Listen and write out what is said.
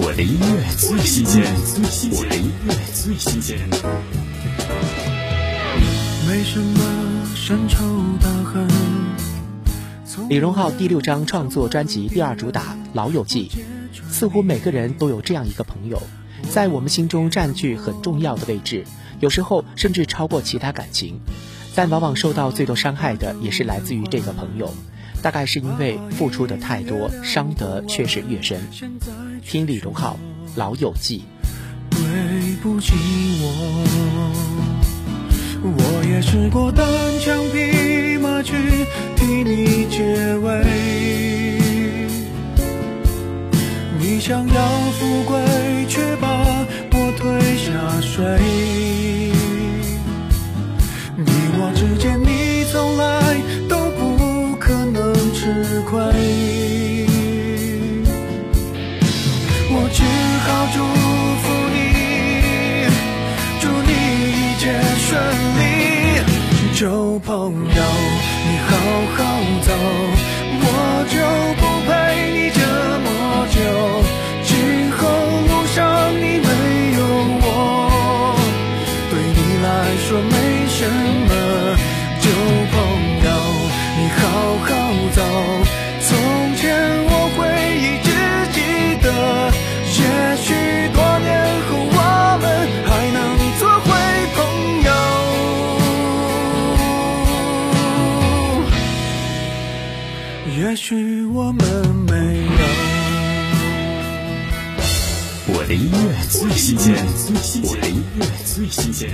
我的音乐最新鲜，我的音乐最新鲜。没什么深仇大恨。李荣浩第六张创作专辑第二主打《老友记》，似乎每个人都有这样一个朋友，在我们心中占据很重要的位置，有时候甚至超过其他感情，但往往受到最多伤害的也是来自于这个朋友。大概是因为付出的太多，伤得却是越深。听李荣浩《老友记》。对不起我，我也试过单枪匹马去替你解围。你想要富贵，却把我推下水。你我之间，能吃亏。我只好祝福你，祝你一切顺利。旧朋友，你好好走，我就不陪你这么久。今后路上你没有我，对你来说没什么。旧也许我们没有。我的音乐最新鲜，我的音乐最新鲜。